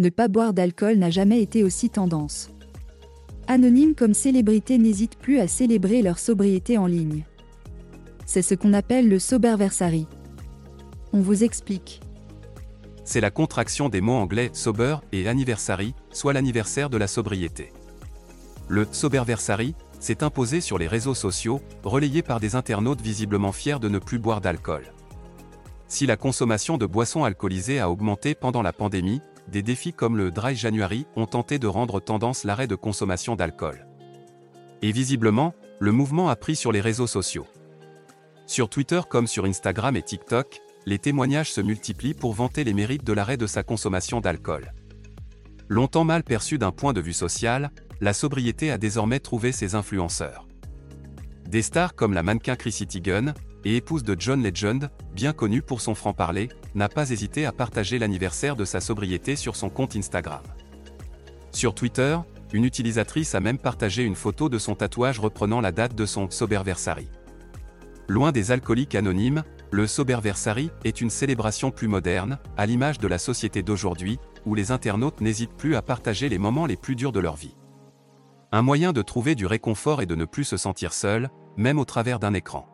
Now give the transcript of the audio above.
ne pas boire d'alcool n'a jamais été aussi tendance. Anonymes comme célébrités n'hésitent plus à célébrer leur sobriété en ligne. C'est ce qu'on appelle le soberversary. On vous explique. C'est la contraction des mots anglais sober et anniversary, soit l'anniversaire de la sobriété. Le soberversary s'est imposé sur les réseaux sociaux, relayé par des internautes visiblement fiers de ne plus boire d'alcool. Si la consommation de boissons alcoolisées a augmenté pendant la pandémie, des défis comme le Dry January ont tenté de rendre tendance l'arrêt de consommation d'alcool. Et visiblement, le mouvement a pris sur les réseaux sociaux. Sur Twitter comme sur Instagram et TikTok, les témoignages se multiplient pour vanter les mérites de l'arrêt de sa consommation d'alcool. Longtemps mal perçu d'un point de vue social, la sobriété a désormais trouvé ses influenceurs. Des stars comme la mannequin Chrissy Teigen, et épouse de John Legend, bien connue pour son franc-parler, n'a pas hésité à partager l'anniversaire de sa sobriété sur son compte Instagram. Sur Twitter, une utilisatrice a même partagé une photo de son tatouage reprenant la date de son Soberversary. Loin des alcooliques anonymes, le Soberversary est une célébration plus moderne, à l'image de la société d'aujourd'hui, où les internautes n'hésitent plus à partager les moments les plus durs de leur vie. Un moyen de trouver du réconfort et de ne plus se sentir seul, même au travers d'un écran.